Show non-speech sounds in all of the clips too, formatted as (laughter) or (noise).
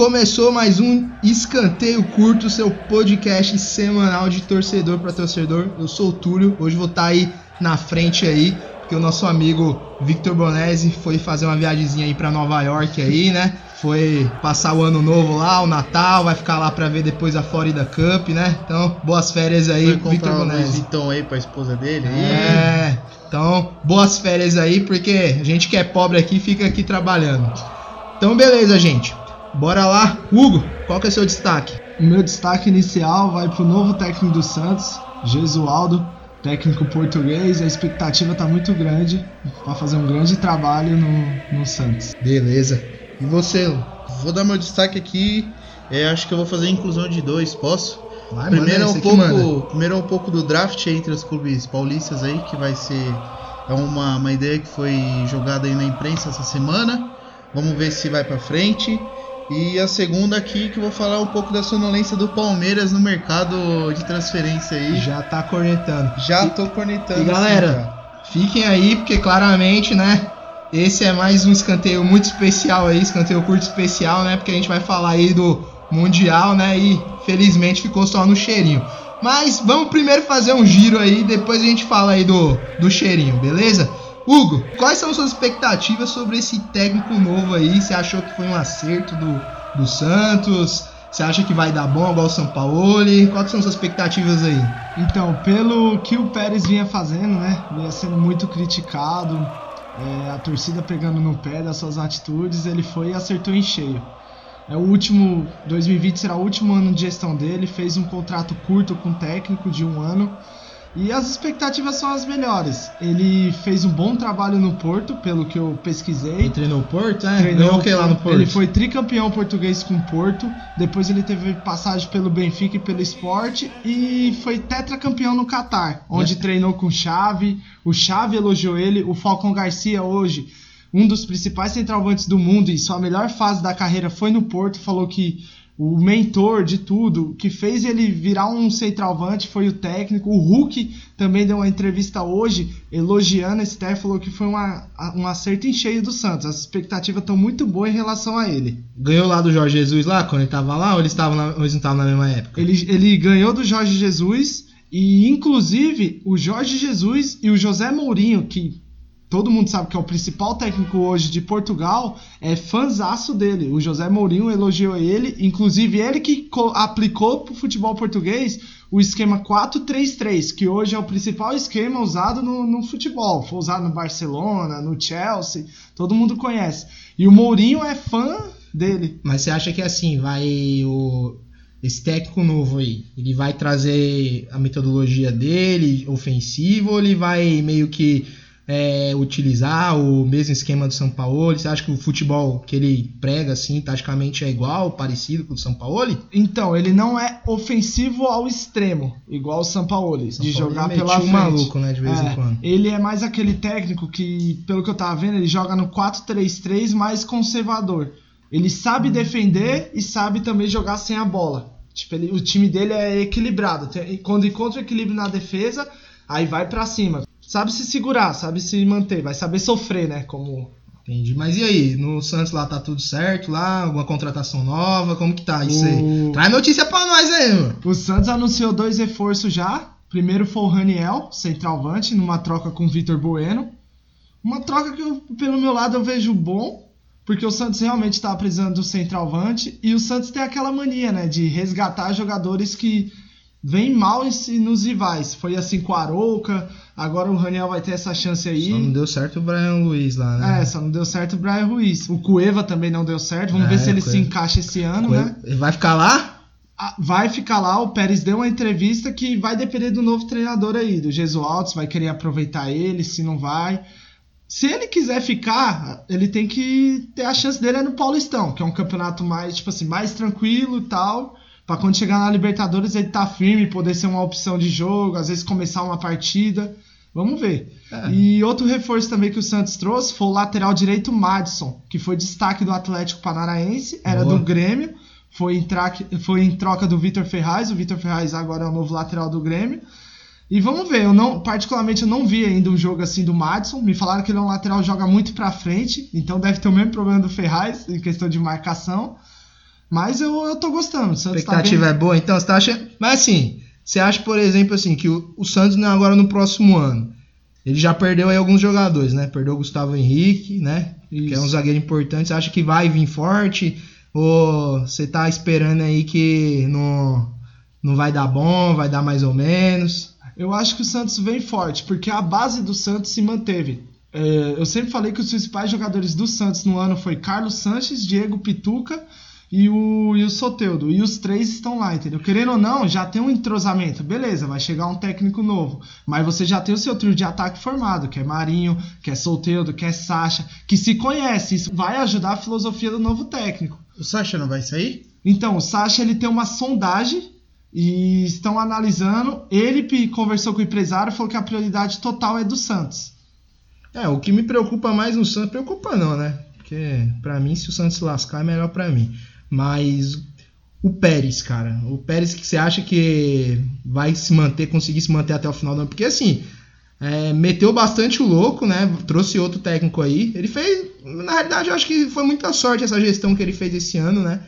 começou mais um Escanteio Curto, seu podcast semanal de torcedor para torcedor. Eu sou o Túlio, hoje vou estar tá aí na frente aí, porque o nosso amigo Victor Bonesi foi fazer uma viagemzinha aí para Nova York aí, né? Foi passar o ano novo lá, o Natal, vai ficar lá para ver depois a Florida Cup, né? Então, boas férias aí, foi Victor Bonesi. Então aí pra esposa dele. É. Então, boas férias aí, porque a gente que é pobre aqui fica aqui trabalhando. Então, beleza, gente. Bora lá. Hugo, qual que é o seu destaque? O meu destaque inicial vai para o novo técnico do Santos, Jesualdo, técnico português. A expectativa está muito grande para fazer um grande trabalho no, no Santos. Beleza. E você? Vou dar meu destaque aqui. É, acho que eu vou fazer a inclusão de dois, posso? Vai, primeiro, é um pouco, primeiro é um pouco do draft entre os clubes paulistas aí, que vai ser é uma, uma ideia que foi jogada aí na imprensa essa semana. Vamos ver se vai para frente. E a segunda aqui que eu vou falar um pouco da sonolência do Palmeiras no mercado de transferência aí. Já tá cornetando. Já tô cornetando. E galera, sim, fiquem aí porque claramente, né? Esse é mais um escanteio muito especial aí, escanteio curto especial, né? Porque a gente vai falar aí do Mundial, né? E felizmente ficou só no cheirinho. Mas vamos primeiro fazer um giro aí, depois a gente fala aí do, do cheirinho, beleza? Hugo, quais são suas expectativas sobre esse técnico novo aí? Você achou que foi um acerto do, do Santos? Você acha que vai dar bom igual o São Paulo? Quais são suas expectativas aí? Então, pelo que o Pérez vinha fazendo, né? Vinha sendo muito criticado, é, a torcida pegando no pé das suas atitudes, ele foi e acertou em cheio. É o último, 2020 será o último ano de gestão dele, fez um contrato curto com o técnico de um ano e as expectativas são as melhores. Ele fez um bom trabalho no Porto, pelo que eu pesquisei. Ele treinou o Porto, é? Treinou o que lá no Porto? Ele foi tricampeão português com o Porto. Depois ele teve passagem pelo Benfica e pelo Sport. E foi tetracampeão no Catar, onde é. treinou com o Xavi. O Xavi elogiou ele. O Falcão Garcia hoje, um dos principais centroavantes do mundo e sua melhor fase da carreira foi no Porto, falou que o mentor de tudo, que fez ele virar um centralvante foi o técnico. O Hulk também deu uma entrevista hoje elogiando esse técnico, falou que foi uma, um acerto em cheio do Santos. As expectativas estão muito boas em relação a ele. Ganhou lá do Jorge Jesus lá, quando ele estava lá, ou eles, estavam na, ou eles não estavam na mesma época? Ele, ele ganhou do Jorge Jesus e, inclusive, o Jorge Jesus e o José Mourinho, que todo mundo sabe que é o principal técnico hoje de Portugal, é fanzaço dele. O José Mourinho elogiou ele, inclusive ele que aplicou para o futebol português o esquema 4-3-3, que hoje é o principal esquema usado no, no, futebol. Foi usado no Barcelona, no Chelsea, todo mundo conhece. E o Mourinho é fã dele. Mas você acha que assim, vai o esse técnico novo aí, ele vai trazer a metodologia dele, ofensivo, ou ele vai meio que é, utilizar o mesmo esquema do São Paulo? Você acha que o futebol que ele prega, assim, taticamente é igual, parecido com o do São Paulo? Então, ele não é ofensivo ao extremo, igual o São Paulo, São de Paulo jogar pela frente. maluco, né, de vez é, em quando. Ele é mais aquele técnico que, pelo que eu tava vendo, ele joga no 4-3-3 mais conservador. Ele sabe hum. defender e sabe também jogar sem a bola. Tipo, ele, o time dele é equilibrado. Quando encontra o equilíbrio na defesa, aí vai para cima sabe se segurar, sabe se manter, vai saber sofrer, né? Como. Entendi. Mas e aí? No Santos lá tá tudo certo? Lá? Alguma contratação nova? Como que tá isso o... aí? Traz notícia pra nós aí, mano. O Santos anunciou dois reforços já. Primeiro foi o Raniel, centralvante, numa troca com o Vitor Bueno. Uma troca que, eu, pelo meu lado, eu vejo bom, porque o Santos realmente está precisando do centralvante. E o Santos tem aquela mania, né, de resgatar jogadores que vêm mal nos rivais. Foi assim com o Arouca, Agora o Raniel vai ter essa chance aí. Só não deu certo o Brian Luiz lá, né? É, só não deu certo o Brian Ruiz. O Cueva também não deu certo. Vamos é, ver se ele se encaixa esse ano, Cueva. né? Ele vai ficar lá? Ah, vai ficar lá. O Pérez deu uma entrevista que vai depender do novo treinador aí, do Jesualdo, se vai querer aproveitar ele, se não vai. Se ele quiser ficar, ele tem que ter a chance dele é no Paulistão, que é um campeonato mais, tipo assim, mais tranquilo e tal. Pra quando chegar na Libertadores ele tá firme, poder ser uma opção de jogo, às vezes começar uma partida. Vamos ver. É. E outro reforço também que o Santos trouxe foi o lateral direito Madison, que foi destaque do Atlético Paranaense, era Boa. do Grêmio, foi em, foi em troca do Vitor Ferraz. O Vitor Ferraz agora é o novo lateral do Grêmio. E vamos ver, eu não, particularmente eu não vi ainda um jogo assim do Madison. Me falaram que ele é um lateral que joga muito para frente, então deve ter o mesmo problema do Ferraz em questão de marcação. Mas eu, eu tô gostando. A tá expectativa bem... é boa, então você tá achando. Mas assim, você acha, por exemplo, assim, que o, o Santos né, agora no próximo ano. Ele já perdeu aí alguns jogadores, né? Perdeu o Gustavo Henrique, né? Que é um Isso. zagueiro importante. Você acha que vai vir forte? Ou você tá esperando aí que não, não vai dar bom, vai dar mais ou menos? Eu acho que o Santos vem forte, porque a base do Santos se manteve. É, eu sempre falei que os principais jogadores do Santos no ano foi Carlos Sanches, Diego Pituca e o, e o Soteudo. E os três estão lá, entendeu? Querendo ou não, já tem um entrosamento. Beleza, vai chegar um técnico novo. Mas você já tem o seu trio de ataque formado, que é Marinho, que é Soteudo, que é Sacha, que se conhece. Isso vai ajudar a filosofia do novo técnico. O Sacha não vai sair? Então, o Sacha ele tem uma sondagem e estão analisando. Ele conversou com o empresário e falou que a prioridade total é do Santos. É, o que me preocupa mais no Santos, preocupa não, né? Porque pra mim, se o Santos se lascar, é melhor pra mim. Mas o Pérez, cara, o Pérez que você acha que vai se manter, conseguir se manter até o final do ano? Porque assim, é, meteu bastante o louco, né? Trouxe outro técnico aí. Ele fez, na realidade, eu acho que foi muita sorte essa gestão que ele fez esse ano, né?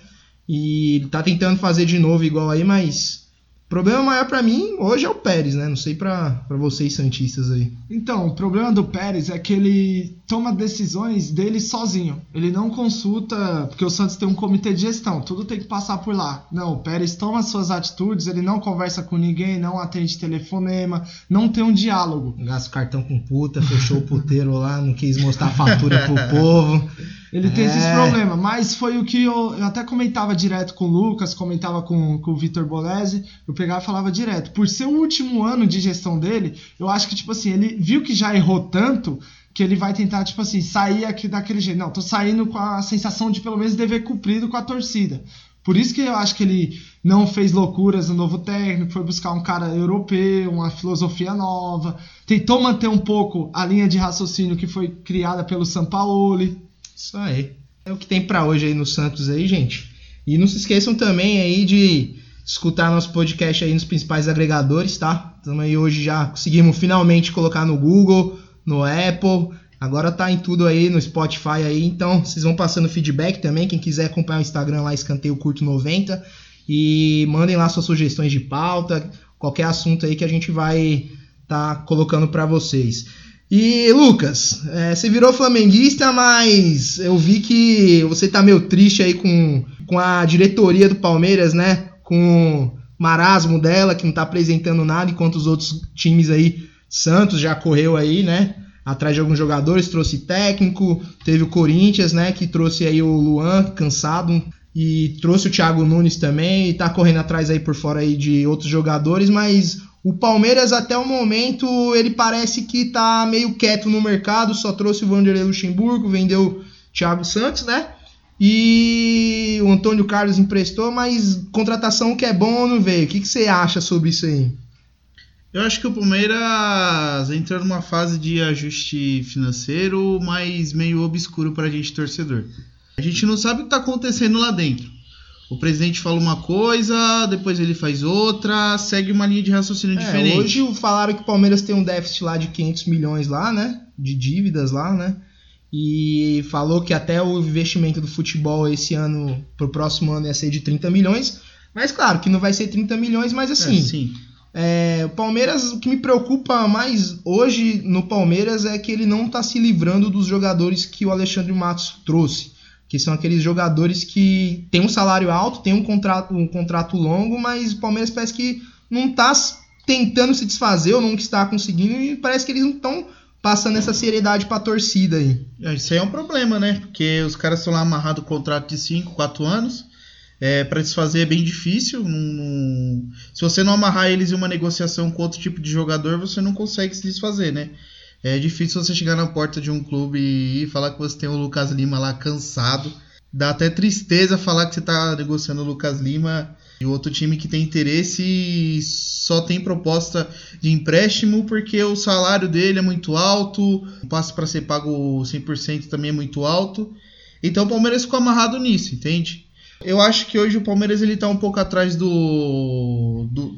E tá tentando fazer de novo igual aí, mas o problema maior pra mim hoje é o Pérez, né? Não sei pra vocês santistas aí. Então, o problema do Pérez é que ele toma decisões dele sozinho. Ele não consulta, porque o Santos tem um comitê de gestão, tudo tem que passar por lá. Não, o Pérez toma suas atitudes, ele não conversa com ninguém, não atende telefonema, não tem um diálogo. Gasta o cartão com puta, fechou o puteiro lá, não quis mostrar a fatura pro povo. Ele tem É. esses problemas, mas foi o que eu, eu até comentava direto com o Lucas, comentava com, com o Vitor Bolese, eu pegava e falava direto. Por ser o último ano de gestão dele, eu acho que, tipo assim, ele viu que já errou tanto que ele vai tentar, tipo assim, sair aqui daquele jeito. Não, tô saindo com a sensação de pelo menos dever cumprido com a torcida. Por isso que eu acho que ele não fez loucuras no novo técnico, foi buscar um cara europeu, uma filosofia nova, tentou manter um pouco a linha de raciocínio que foi criada pelo Sampaoli. Isso aí. É o que tem pra hoje aí no Santos aí, gente. E não se esqueçam também aí de escutar nosso podcast aí nos principais agregadores, tá? Estamos aí hoje já conseguimos finalmente colocar no Google, no Apple. Agora tá em tudo aí no Spotify aí, então vocês vão passando feedback também. Quem quiser acompanhar o Instagram lá, Escanteio Curto 90. E mandem lá suas sugestões de pauta, qualquer assunto aí que a gente vai tá colocando pra vocês. E Lucas, é, você virou flamenguista, mas eu vi que você tá meio triste aí com, com a diretoria do Palmeiras, né? Com o marasmo dela, que não tá apresentando nada, enquanto os outros times aí, Santos já correu aí, né? Atrás de alguns jogadores, trouxe técnico, teve o Corinthians, né? Que trouxe aí o Luan, cansado, e trouxe o Thiago Nunes também, e tá correndo atrás aí por fora aí de outros jogadores, mas o Palmeiras até o momento ele parece que tá meio quieto no mercado, só trouxe o Vanderlei Luxemburgo, vendeu Thiago Santos, né? E o Antônio Carlos emprestou, mas contratação que é bom não veio. O que, que você acha sobre isso aí? Eu acho que o Palmeiras entrou numa fase de ajuste financeiro, mas meio obscuro pra gente torcedor. A gente não sabe o que tá acontecendo lá dentro. O presidente fala uma coisa, depois ele faz outra, segue uma linha de raciocínio É, diferente. hoje falaram que o Palmeiras tem um déficit lá de 500 milhões lá, né? De dívidas lá, né? E falou que até o investimento do futebol esse ano, pro próximo ano, ia ser de 30 milhões. Mas claro que não vai ser 30 milhões, mas É, assim, sim. É, o Palmeiras, o que me preocupa mais hoje no Palmeiras é que ele não tá se livrando dos jogadores que o Alexandre Matos trouxe. Que são aqueles jogadores que tem um salário alto, tem um contrato, um contrato longo, mas o Palmeiras parece que não tá s- tentando se desfazer ou não está conseguindo e parece que eles não estão passando essa seriedade pra torcida aí. É, Isso aí é um problema, né? Porque os caras estão lá amarrados contrato de 5, 4 anos. É, para desfazer é bem difícil. não- não- Se você não amarrar eles em uma negociação com outro tipo de jogador, você não consegue se desfazer, né? É difícil você chegar na porta de um clube e falar que você tem o Lucas Lima lá cansado. Dá até tristeza falar que você tá negociando o Lucas Lima e outro time que tem interesse só tem proposta de empréstimo porque o salário dele é muito alto, o passe para ser pago 100% também é muito alto. Então o Palmeiras ficou amarrado nisso, entende? Eu acho que hoje o Palmeiras ele tá um pouco atrás do, do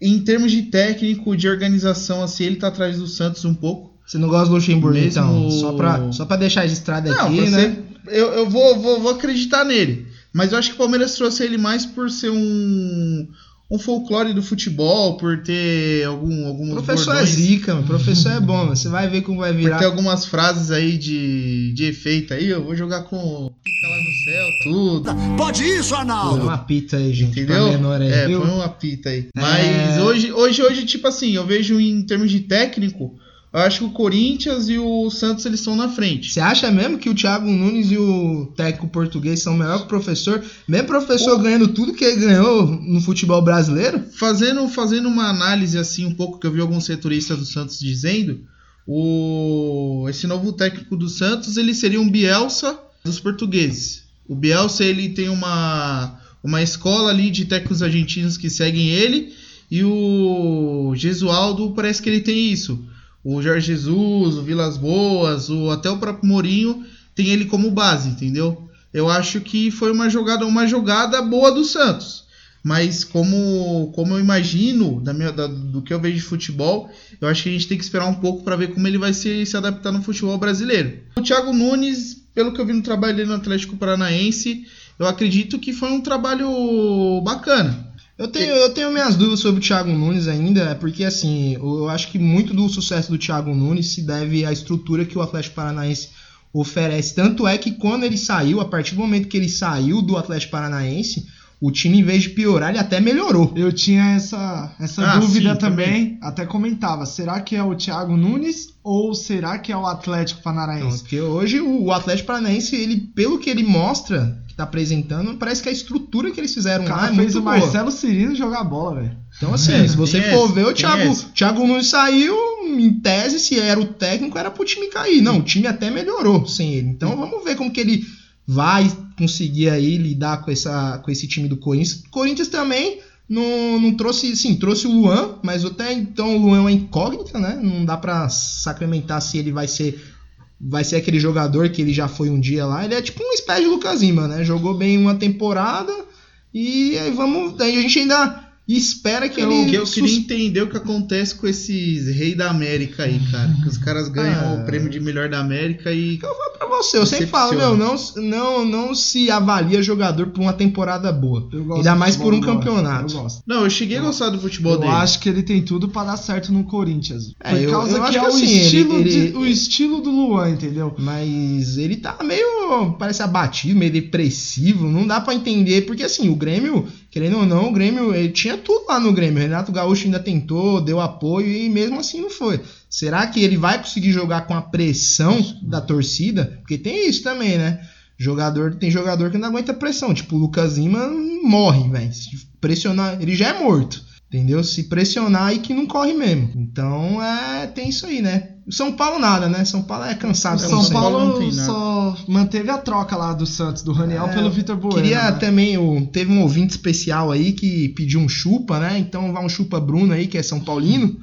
em termos de técnico, de organização assim, ele tá atrás do Santos um pouco. Você não gosta do Luxemburgo, Mesmo- então? Só pra, só pra deixar registrado Não, aqui, né? eu, eu vou, vou, vou acreditar nele. Mas eu acho que o Palmeiras trouxe ele mais por ser um, um folclore do futebol, por ter algum, alguns Professor é bordões, zica, mano. Professor é bom, mano. Você vai ver como vai por virar. ter algumas frases aí de, de efeito aí. Eu vou jogar com pica lá no céu, tudo. Pode isso, Põe Arnaldo? uma pita aí, gente. Entendeu? Menor aí, é, viu? põe uma pita aí. Mas É. hoje, hoje, hoje, tipo assim, eu vejo em termos de técnico, eu acho que o Corinthians e o Santos eles estão na frente. Você acha mesmo que o Thiago Nunes e o técnico português são melhor que o professor? Mesmo o professor ganhando tudo que ele ganhou no futebol brasileiro? Fazendo, fazendo uma análise assim um pouco que eu vi alguns setoristas do Santos dizendo, o esse novo técnico do Santos, ele seria um Bielsa dos portugueses. O Bielsa ele tem uma uma escola ali de técnicos argentinos que seguem ele e o Gesualdo parece que ele tem isso. O Jorge Jesus, o Vilas Boas, o até o próprio Mourinho tem ele como base, entendeu? Eu acho que foi uma jogada uma jogada boa do Santos. Mas como, como eu imagino, da minha, da- do que eu vejo de futebol, eu acho que a gente tem que esperar um pouco para ver como ele vai se, se adaptar no futebol brasileiro. O Thiago Nunes, pelo que eu vi no trabalho dele no Atlético Paranaense, eu acredito que foi um trabalho bacana. Eu tenho, eu tenho minhas dúvidas sobre o Thiago Nunes ainda, é porque assim, eu acho que muito do sucesso do Thiago Nunes se deve à estrutura que o Atlético Paranaense oferece. Tanto é que quando ele saiu, a partir do momento que ele saiu do Atlético Paranaense, o time, em vez de piorar, ele até melhorou. Eu tinha essa, essa Ah, dúvida sim, também, até comentava, será que é o Thiago Nunes ou será que é o Atlético Então, Paranaense? porque hoje o Atlético Paranaense, ele, pelo que ele mostra, que tá apresentando, parece que a estrutura que eles fizeram o lá cara é fez muito o boa. Marcelo Cirino jogar bola, velho. Então, assim, É, se você for ver, o Thiago. Thiago Nunes saiu, em tese, se era o técnico, era pro time cair. Não, o time até melhorou sem ele. Então, vamos ver como que ele vai conseguir aí lidar com, essa, com esse time do Corinthians. O Corinthians também não, não trouxe, sim, trouxe o Luan, mas até então o Luan é uma incógnita, né? Não dá pra sacramentar se ele vai ser vai ser aquele jogador que ele já foi um dia lá. Ele é tipo uma espécie de Lucas Lima, né? Jogou bem uma temporada e aí vamos, a gente ainda espera que Eu, ele eu sus- queria entender o que acontece com esses reis da América aí, cara. Que os caras ganham Ah. o prêmio de melhor da América e. Eu falo pra você, eu sempre falo, meu, não, não, não se avalia jogador por uma temporada boa. Eu Ainda mais por um campeonato. Eu gosto. Não, eu cheguei a gostar do futebol Eu dele. acho que ele tem tudo pra dar certo no Corinthians. É, por eu- causa eu que é o, assim, ele- estilo ele- de- o estilo do Luan, entendeu? Mas ele tá meio, parece abatido, meio depressivo, não dá pra entender, porque assim, o Grêmio, querendo ou não, o Grêmio, ele tinha tudo lá no Grêmio, Renato Gaúcho ainda tentou, deu apoio e mesmo assim não foi. Será que ele vai conseguir jogar com a pressão da torcida? Porque tem isso também, né? Jogador, tem jogador que não aguenta pressão, tipo o Lucas Lima morre, velho. Se pressionar, ele já é morto. Entendeu? Se pressionar aí que não corre mesmo. Então, é, tem isso aí, né? O São Paulo nada, né? São Paulo é cansado. O como São sempre. Paulo tem nada. só manteve a troca lá do Santos, do Raniel, É, pelo Vitor Bueno. Queria né? também, o, teve um ouvinte especial aí que pediu um chupa, né? Então vai um chupa Bruno aí, que é São Paulino.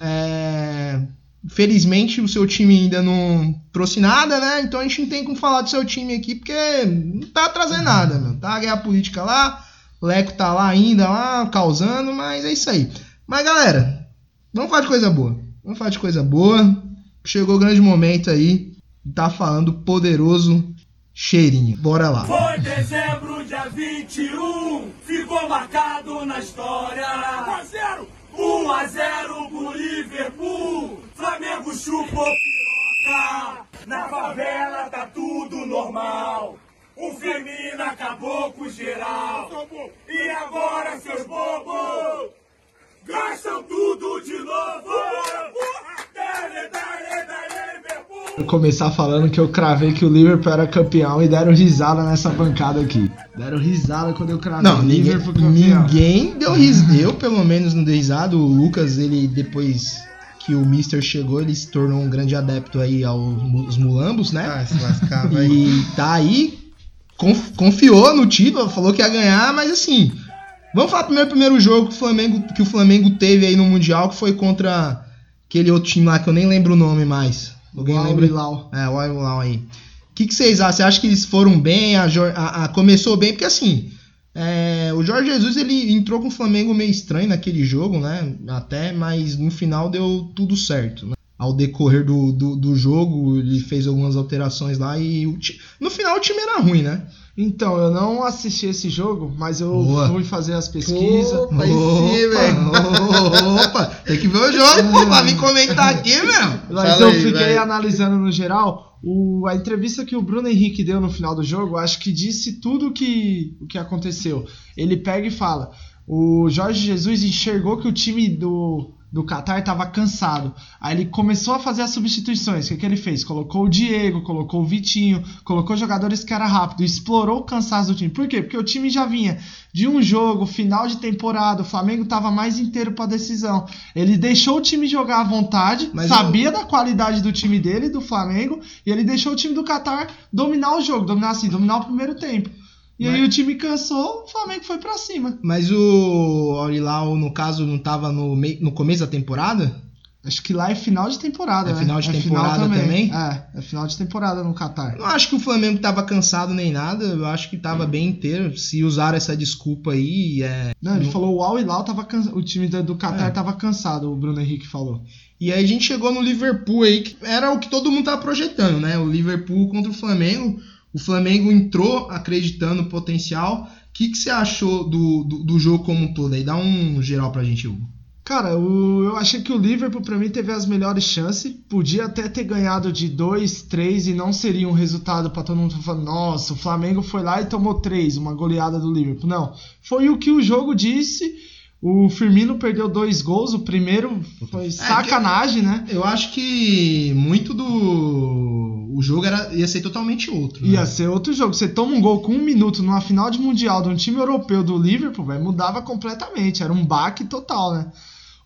É, Felizmente o seu time ainda não trouxe nada, né? Então a gente não tem como falar do seu time aqui, porque não tá trazendo nada, meu. Tá a guerra política lá, o Leco tá lá ainda, lá, causando, mas é isso aí. Mas galera, vamos falar de coisa boa. Vamos falar de coisa boa. Chegou o grande momento aí tá falando poderoso cheirinho. Bora lá. Foi dezembro, dia 21, ficou marcado na história. 1 a 0, 1 a 0 pro Liverpool. Flamengo chupou piroca. Na favela tá tudo normal. O Firmino acabou com geral. E agora, seus bobos, gastam tudo de novo. Dale, dale, dale, Liverpool. Vou começar falando que eu cravei que o Liverpool era campeão e deram risada nessa bancada aqui. Deram risada quando eu cravei Não, o ninguém, Liverpool campeão. ninguém deu risada. Eu, pelo menos, não dei risada. O Lucas, ele depois que o Mister chegou, ele se tornou um grande adepto aí aos mulambos, né? Ah, se lascar, vai. E tá aí, conf- confiou no título, falou que ia ganhar, mas assim, vamos falar primeiro primeiro jogo que o Flamengo, que o Flamengo teve aí no Mundial, que foi contra aquele outro time lá que eu nem lembro o nome mais. Alguém Al lembra? Hilal. É, o Al Hilal aí. O que, que vocês acham? Você acha que eles foram bem? A, a- a- começou bem? Porque assim, é, o Jorge Jesus ele entrou com o Flamengo meio estranho naquele jogo, né? Até, mas no final deu tudo certo. né? Ao decorrer do, do, do jogo, ele fez algumas alterações lá e o no final o time era ruim, né? Então, eu não assisti esse jogo, mas eu Boa. fui fazer as pesquisas. Opa, aí sim, velho. Opa, tem que ver o jogo, pô, pra vir comentar aqui, meu. Mas Fala eu aí, fiquei vai. analisando no geral. O, a entrevista que o Bruno Henrique deu no final do jogo, acho que disse tudo que, o que aconteceu. Ele pega e fala: o Jorge Jesus enxergou que o time do, do Qatar estava cansado. Aí ele começou a fazer as substituições. O que, que ele fez? Colocou o Diego, colocou o Vitinho, colocou jogadores que era rápido, explorou o cansaço do time. Por quê? Porque o time já vinha de um jogo, final de temporada, o Flamengo estava mais inteiro para decisão. Ele deixou o time jogar à vontade, Mas sabia da qualidade do time dele, do Flamengo, e ele deixou o time do Qatar dominar o jogo, dominar assim, dominar o primeiro tempo. E aí Mas- o time cansou, o Flamengo foi pra cima. Mas o Aurilau, no caso, não tava no, mei- no começo da temporada? Acho que lá é final de temporada, É né? final de temporada também? É, é final de temporada no Qatar. Não acho que o Flamengo tava cansado nem nada, eu acho que tava bem inteiro. Se usaram essa desculpa aí, é. Não, ele não- falou o Al Hilal tava cansa... o time do do Qatar É. tava cansado, o Bruno Henrique falou. E aí a gente chegou no Liverpool aí, que era o que todo mundo tava projetando, né? O Liverpool contra o Flamengo. O Flamengo entrou acreditando no potencial. O que, que você achou do, do, do jogo como um todo aí? Dá um geral pra gente, Hugo. Cara, o- eu achei que o Liverpool pra mim teve as melhores chances. Podia até ter ganhado de 2, 3 e não seria um resultado pra todo mundo falar, nossa, o Flamengo foi lá e tomou 3, uma goleada do Liverpool. Não, foi o que o jogo disse. O Firmino perdeu dois gols, o primeiro foi sacanagem, né? Eu acho que muito do. O jogo era, ia ser totalmente outro. né? Ia ser outro jogo. Você toma um gol com um minuto numa final de mundial de um time europeu do Liverpool, velho, mudava completamente. Era um baque total, né?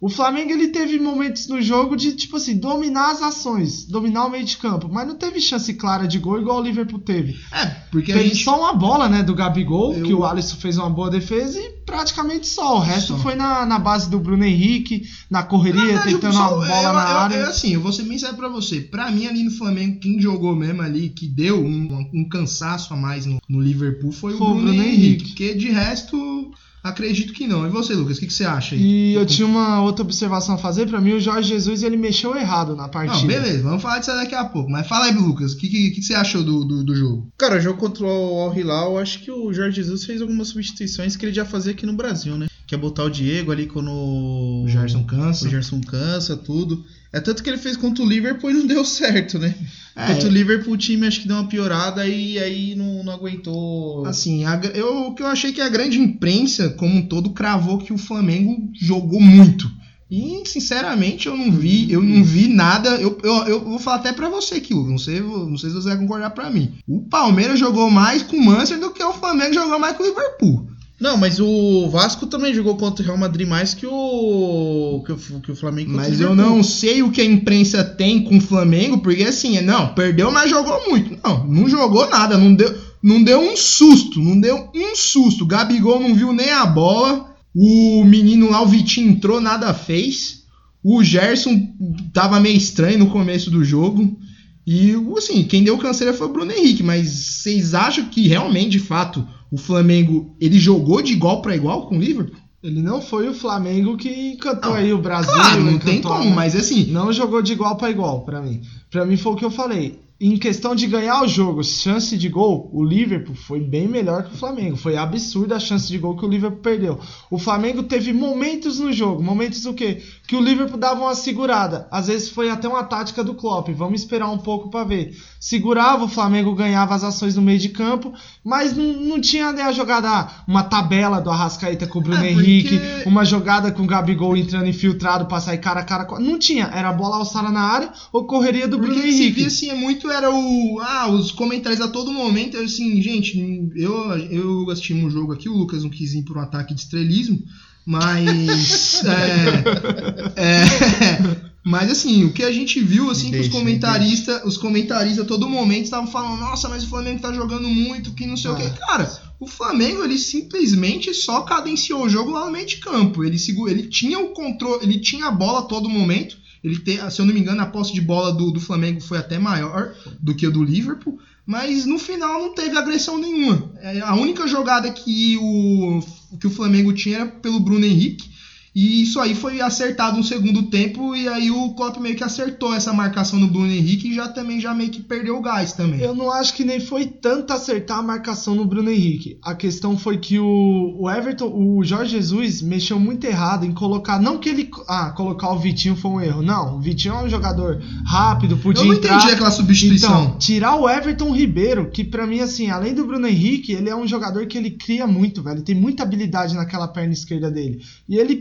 O Flamengo ele teve momentos no jogo de, tipo assim, dominar as ações, dominar o meio de campo, mas não teve chance clara de gol igual o Liverpool teve. É, porque Teve gente. só uma bola, né, do Gabigol, Eu- que o Alisson fez uma boa defesa e praticamente só. O resto Só. foi na, na base do Bruno Henrique, na correria, verdade, tentando só- uma bola eu- na eu- área. eu, assim, eu vou ser bem sério pra você. Pra mim, ali no Flamengo, quem jogou mesmo ali, que deu um, um cansaço a mais no, no Liverpool foi, Foi o o Bruno, Bruno Henrique. Henrique. Porque de resto, acredito que não. E você, Lucas, o que, que você acha aí? E eu tinha uma outra observação a fazer. Pra mim, o Jorge Jesus ele mexeu errado na partida. Não, beleza, vamos falar disso daqui a pouco. Mas fala aí, Lucas, o que, que, que você achou do, do, do jogo? Cara, jogo contra o Al Hilal, acho que o Jorge Jesus fez algumas substituições que ele já fazia aqui no Brasil, né? Que é botar o Diego ali quando O Gerson cansa. o Gerson cansa, tudo. É tanto que ele fez contra o Liverpool e não deu certo, né? É, Contra o Liverpool o time acho que deu uma piorada e aí não, não aguentou. Assim, a- eu, o que eu achei que a grande imprensa, como um todo, cravou que o Flamengo jogou muito. E, sinceramente, eu não vi, eu não vi nada. Eu, eu, eu vou falar até pra você aqui, Hugo. Não sei, não sei se você vai concordar pra mim. O Palmeiras jogou mais com o Manchester do que o Flamengo jogou mais com o Liverpool. Não, mas o Vasco também jogou contra o Real Madrid mais que o que o, que o Flamengo Mas eu não sei o que a imprensa tem com o Flamengo, porque assim, não, perdeu, mas jogou muito. Não, não jogou nada, não deu, não deu um susto, não deu um susto. Gabigol não viu nem a bola. O menino lá, o Vitinho, entrou, nada fez. O Gerson tava meio estranho no começo do jogo. E, assim, quem deu canseira foi o Bruno Henrique. Mas vocês acham que realmente, de fato, o Flamengo ele jogou de igual para igual com o Liverpool? Ele não foi o Flamengo que encantou Não, aí o Brasil. Claro, não tem como, a- mas assim, Não jogou de igual pra igual pra mim. Pra mim foi o que eu falei. Em questão de ganhar o jogo, chance de gol, o Liverpool foi bem melhor que o Flamengo. Foi absurda a chance de gol que o Liverpool perdeu. O Flamengo teve momentos no jogo, momentos o quê? Que o Liverpool dava uma segurada. Às vezes foi até uma tática do Klopp. Vamos esperar um pouco pra ver. Segurava, o Flamengo ganhava as ações no meio de campo, mas não, não tinha nem a jogada, ah, uma tabela do Arrascaeta com o Bruno É, porque- Henrique, uma jogada com o Gabigol entrando infiltrado pra sair cara a cara. com- Não tinha, era bola alçada na área ou correria do Porque Bruno se Henrique. via assim, é muito era o. Ah, os comentários a todo momento. Assim, gente, eu, eu assisti um jogo aqui, o Lucas não quis ir por um ataque de estrelismo, mas. (laughs) é, é, mas assim, o que a gente viu, assim, que os comentaristas, os comentaristas a todo momento estavam falando, nossa, mas o Flamengo tá jogando muito, que não sei o Ah. que. Cara, o Flamengo, ele simplesmente só cadenciou o jogo lá no meio de campo. Ele, segura, ele tinha o controle, ele tinha a bola a todo momento. Ele tem, se eu não me engano, a posse de bola do, do Flamengo foi até maior do que o do Liverpool, mas no final não teve agressão nenhuma. É, a única jogada que o, que o Flamengo tinha era pelo Bruno Henrique. E isso aí foi acertado no segundo tempo e aí o Klopp meio que acertou essa marcação no Bruno Henrique e já também já meio que perdeu o gás também. Eu não acho que nem foi tanto acertar a marcação no Bruno Henrique. A questão foi que o, o Everton, o Jorge Jesus mexeu muito errado em colocar, não que ele, ah, colocar o Vitinho foi um erro. Não, o Vitinho é um jogador rápido, podia Eu não entrar. entendi aquela substituição. Então, tirar o Everton Ribeiro, que pra mim, assim, além do Bruno Henrique, ele é um jogador que ele cria muito, velho. Ele tem muita habilidade naquela perna esquerda dele. E ele,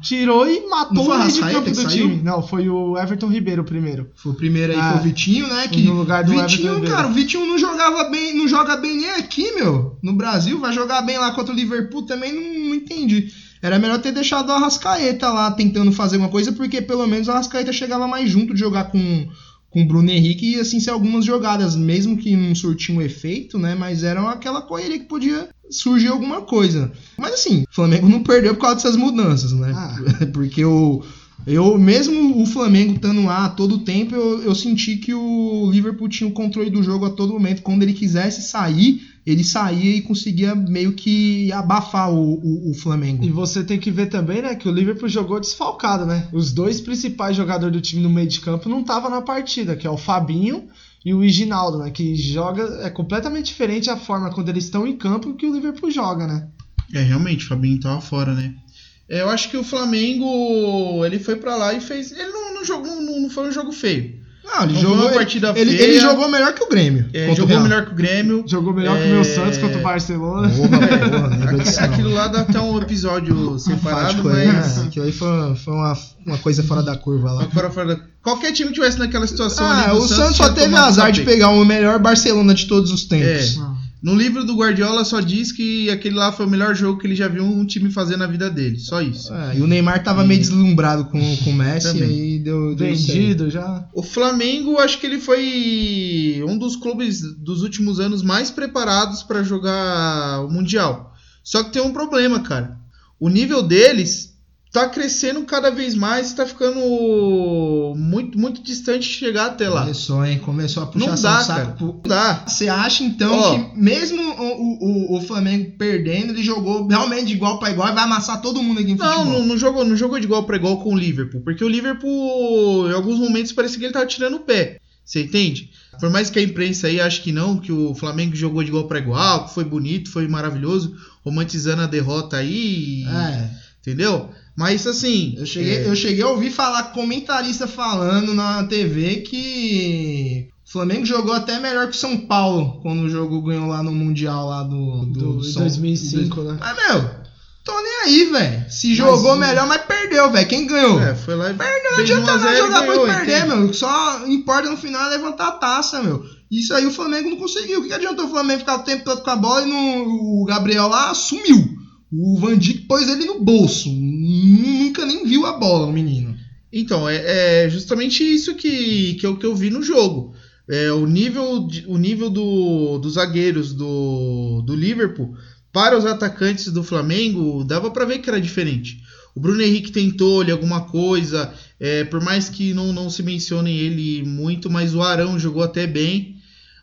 tirou e matou o meio de campo do saiu? time. Não, foi o Everton Ribeiro primeiro. Foi o primeiro aí, Ah, foi o Vitinho, né? Que no lugar do Everton Vitinho, Ribeiro. cara, o Vitinho não jogava bem, não joga bem nem aqui, meu. No Brasil, vai jogar bem lá contra o Liverpool também, não, não entendi. Era melhor ter deixado o Arrascaeta lá tentando fazer uma coisa, porque pelo menos o Arrascaeta chegava mais junto de jogar com, com o Bruno Henrique e assim ser algumas jogadas, mesmo que não surtiam um efeito, né? Mas eram aquela correria que podia surgir alguma coisa. Mas assim, o Flamengo não perdeu por causa dessas mudanças, né? Ah. (laughs) Porque o. Eu, mesmo o Flamengo estando lá todo o tempo, eu, eu senti que o Liverpool tinha o controle do jogo a todo momento. Quando ele quisesse sair, ele saía e conseguia meio que abafar o, o, o Flamengo. E você tem que ver também, né, que o Liverpool jogou desfalcado, né? Os dois principais jogadores do time no meio de campo não estavam na partida, que é o Fabinho e o Iginaldo, né? Que joga. É completamente diferente a forma quando eles estão em campo que o Liverpool joga, né? É, realmente, o Fabinho tava fora, né? É, eu acho que o Flamengo, ele foi pra lá e fez. Ele não, não jogou, não, não foi um jogo feio. Não, ele Não jogou uma partida ele, feia. ele jogou melhor que o Grêmio. É, jogou melhor que o Grêmio. Jogou melhor que o É. meu Santos contra o Barcelona. Porra, porra, lembra Aqui- (laughs) disso não. aquilo lá dá até um episódio separado, Enfático aí, mas. né? Aquilo aí foi, foi uma, uma coisa fora da curva lá. Fora- fora- Qualquer time que tivesse naquela situação ali Ah, do o Santos só tinha teve azar de pegar o melhor Barcelona de todos os tempos. É. No livro do Guardiola só diz que aquele lá foi o melhor jogo que ele já viu um time fazer na vida dele. Só isso. É, e o Neymar tava meio deslumbrado com, com o Messi, Também. aí deu, deu certo. Vendido já. O Flamengo, acho que ele foi um dos clubes dos últimos anos mais preparados para jogar o Mundial. Só que tem um problema, cara. O nível deles tá crescendo cada vez mais, tá ficando muito, muito distante de chegar até lá. Começou, hein? Começou a Não puxar dá, o saco. pro- Não dá. Você acha então Ó. que mesmo o, o, o Flamengo perdendo, ele jogou realmente de igual pra igual e vai amassar todo mundo aqui em Não, futebol? não, não jogou, não jogou de igual para igual com o Liverpool, porque o Liverpool, em alguns momentos, parecia que ele tava tirando o pé. Você entende? Por mais que a imprensa aí ache que não, que o Flamengo jogou de igual para igual, que foi bonito, foi maravilhoso, romantizando a derrota aí, É, entendeu? Mas assim, eu cheguei, é, eu cheguei a ouvir falar comentarista falando na TV que o Flamengo jogou até melhor que o São Paulo quando o jogo ganhou lá no Mundial lá do, do, Do, São- 2005, né? Mas, meu, tô nem aí, velho. Se jogou melhor, mas perdeu, velho. Quem ganhou? é, foi lá e Não fez 1 adianta nada 0 e jogar muito perder, meu. Só importa no final é levantar a taça, meu. Isso aí o Flamengo não conseguiu. O que, que adiantou o Flamengo ficar o tempo todo com a bola e no, o Gabriel lá sumiu? O Van Dijk pôs ele no bolso. Nunca nem viu a bola, o menino. Então, é, é justamente isso que, que, eu, que eu vi no jogo. É, o nível, o nível do, dos zagueiros do, do Liverpool para os atacantes do Flamengo dava para ver que era diferente. O Bruno Henrique tentou ali alguma coisa, é, por mais que não, não se mencione ele muito, mas o Arão jogou até bem.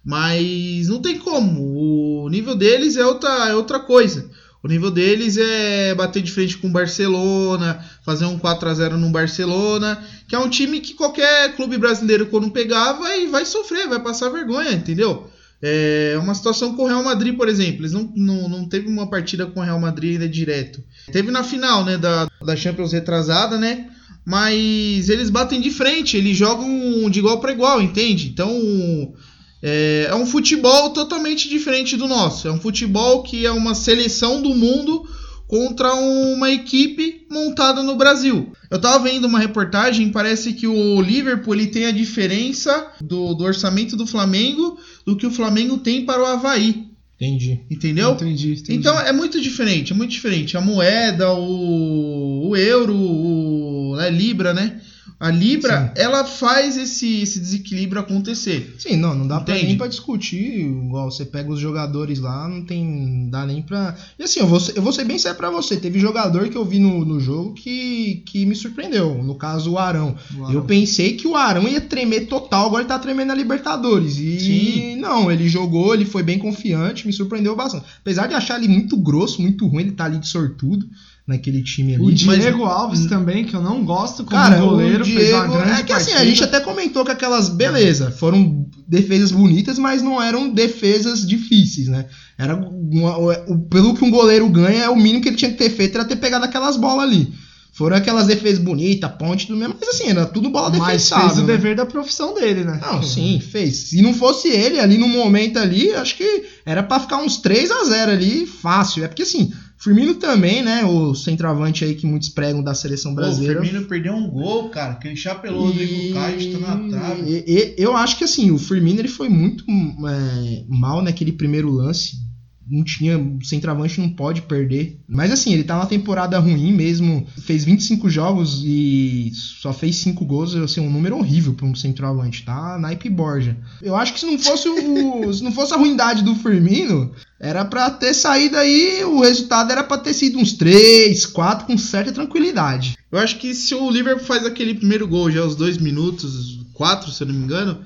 Mas não tem como. O nível deles é outra, é outra coisa. O nível deles é bater de frente com o Barcelona, fazer um 4 a 0 no Barcelona, que é um time que qualquer clube brasileiro quando pegar vai, vai sofrer, vai passar vergonha, entendeu? É uma situação com o Real Madrid, por exemplo. Eles não, não, não teve uma partida com o Real Madrid ainda direto. Teve na final, né, da, da Champions retrasada, né? Mas eles batem de frente, eles jogam de igual para igual, entende? Então é, é um futebol totalmente diferente do nosso. É um futebol que é uma seleção do mundo contra uma equipe montada no Brasil. Eu tava vendo uma reportagem, parece que o Liverpool ele tem a diferença do, do orçamento do Flamengo do que o Flamengo tem para o Havaí. Entendi. Entendeu? Entendi, entendi. Então é muito diferente, é muito diferente. A moeda, o, o euro, o, a Libra, né? A Libra, ela faz esse, esse desequilíbrio acontecer. Sim, não, não dá pra Entende? nem pra discutir. Igual você pega os jogadores lá, não tem. dá nem pra. E assim, eu vou, ser- eu vou ser bem sério pra você. Teve jogador que eu vi no, no jogo que, que me surpreendeu. No caso, o Arão. O Arão. Eu pensei que o Arão ia tremer total, agora ele tá tremendo na Libertadores. E Sim. não, ele jogou, ele foi bem confiante, me surpreendeu bastante. Apesar de achar ele muito grosso, muito ruim, ele tá ali de sortudo. Naquele time ali. O Mas- Diego Alves também, que eu não gosto como Cara, goleiro, o fez uma Diego, grande é que assim, a gente até comentou que aquelas, beleza, foram defesas bonitas, mas não eram defesas difíceis, né? Era uma- pelo que um goleiro ganha, é o mínimo que ele tinha que ter feito era ter pegado aquelas bolas ali. Foram aquelas defesas bonitas, ponte, tudo mesmo, mas assim, era tudo bola Mas defensável. fez o né? dever da profissão dele, né? Não, sim, fez. Se não fosse ele ali no momento ali, acho que era pra ficar uns 3 a 0 ali, fácil. É porque assim, Firmino também, né, o centroavante aí que muitos pregam da seleção Pô, o brasileira. Firmino perdeu um gol, cara, que ele chapelou o Rodrigo Caio, está na trave. E- e- eu acho que assim, o Firmino ele foi muito é, mal naquele primeiro lance. Não tinha. Centroavante não pode perder. Mas assim, ele tá numa temporada ruim mesmo. Fez 25 jogos e só fez 5 gols. Assim, um número horrível pra um centroavante, tá? Naipe Borja. Eu acho que se não fosse o. (laughs) se não fosse a ruindade do Firmino, era pra ter saído aí. O resultado era pra ter sido uns 3, 4 com certa tranquilidade. Eu acho que se o Liverpool faz aquele primeiro gol já aos dois minutos, quatro, se eu não me engano,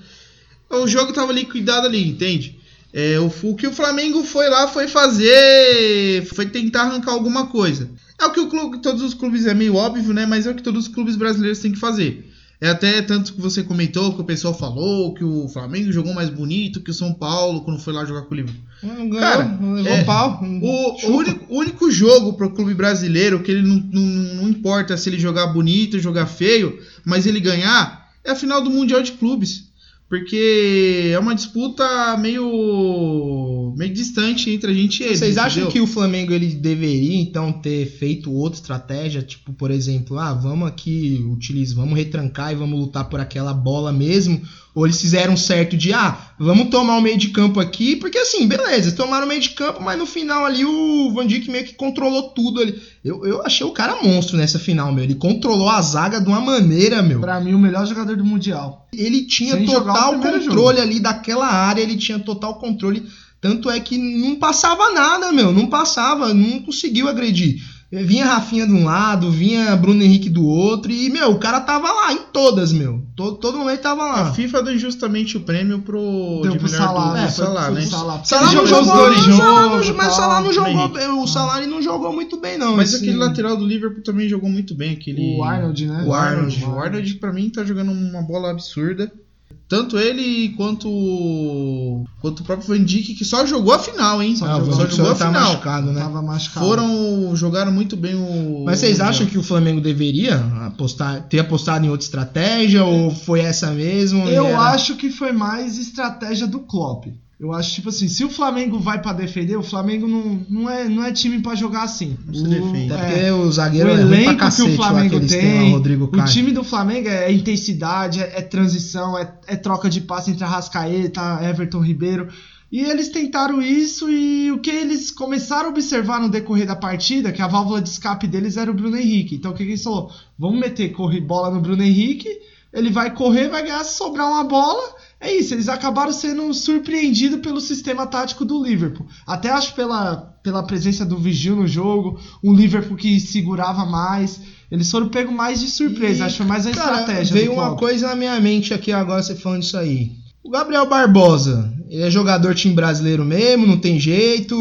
o jogo tava liquidado ali, entende? É, o, o que o Flamengo foi lá foi fazer, foi tentar arrancar alguma coisa. É o que o clube, todos os clubes é meio óbvio, né? Mas é o que todos os clubes brasileiros têm que fazer. É até tanto que você comentou, que o pessoal falou que o Flamengo jogou mais bonito que o São Paulo quando foi lá jogar com o Liverpool. Não ganhou, Cara, levou é, pau. O, o único, o único jogo pro clube brasileiro que ele não, não, não importa se ele jogar bonito, jogar feio, mas ele ganhar, é a final do Mundial de Clubes. Porque é uma disputa meio, meio distante entre a gente e eles. Vocês acham entendeu? que o Flamengo ele deveria então ter feito outra estratégia, tipo, por exemplo, ah, vamos aqui utilizar, vamos retrancar e vamos lutar por aquela bola mesmo? Ou eles fizeram certo de, ah, vamos tomar o meio de campo aqui, porque assim, beleza, tomaram o meio de campo, mas no final ali o Van Dijk meio que controlou tudo ali. Eu, eu achei o cara monstro nessa final, meu. Ele controlou a zaga de uma maneira, meu. Pra mim, o melhor jogador do Mundial. Ele tinha Sem total controle ali daquela área, ele tinha total controle. Tanto é que não passava nada, meu. Não passava, não conseguiu agredir. Vinha Rafinha de um lado, vinha Bruno Henrique do outro, e, meu, o cara tava lá em todas, meu. Todo, todo momento tava A lá. FIFA deu justamente o prêmio pro, Deu de pro Salah, do, né? Salah, né? não jogou jogou, dois não, Salah jogos, não- mas tal. Salah não jogou, o Salah não jogou muito bem, não. Mas esse- aquele lateral do Liverpool também jogou muito bem. Aquele... O Arnold, né? O Arnold. O O Arnold, pra mim, tá jogando uma bola absurda. Tanto ele quanto o- quanto o próprio Van Dijk, que só jogou a final, hein? Só Ah, jogou- só jogou a tá final. machucado, né? Tava machucado. Foram, jogaram muito bem o. Mas vocês o acham que o Flamengo deveria apostar, ter apostado em outra estratégia ou foi essa mesmo? Eu era- acho que foi mais estratégia do Klopp. Eu acho, tipo assim, se o Flamengo vai pra defender, o Flamengo não, não, é, não é time pra jogar assim. Não se O- defende. Até é, porque o o zagueiro é ruim pra elenco que cacete o lá Flamengo que eles têm, tem, lá, o o time do Flamengo é intensidade, é, é transição, é, é troca de passe entre Arrascaeta, Everton Ribeiro. E eles tentaram isso e o que eles começaram a observar no decorrer da partida, que a válvula de escape deles era o Bruno Henrique. Então o que, que eles falou? Vamos meter corre bola no Bruno Henrique, ele vai correr, vai ganhar, se sobrar uma bola. É isso, eles acabaram sendo surpreendidos pelo sistema tático do Liverpool. Até acho pela, pela presença do Vigil no jogo, um Liverpool que segurava mais. Eles foram pegos mais de surpresa, E, acho mais a Cara, estratégia. veio uma coisa na minha mente aqui agora, você falando isso aí. O Gabriel Barbosa, ele é jogador time brasileiro mesmo, não tem jeito.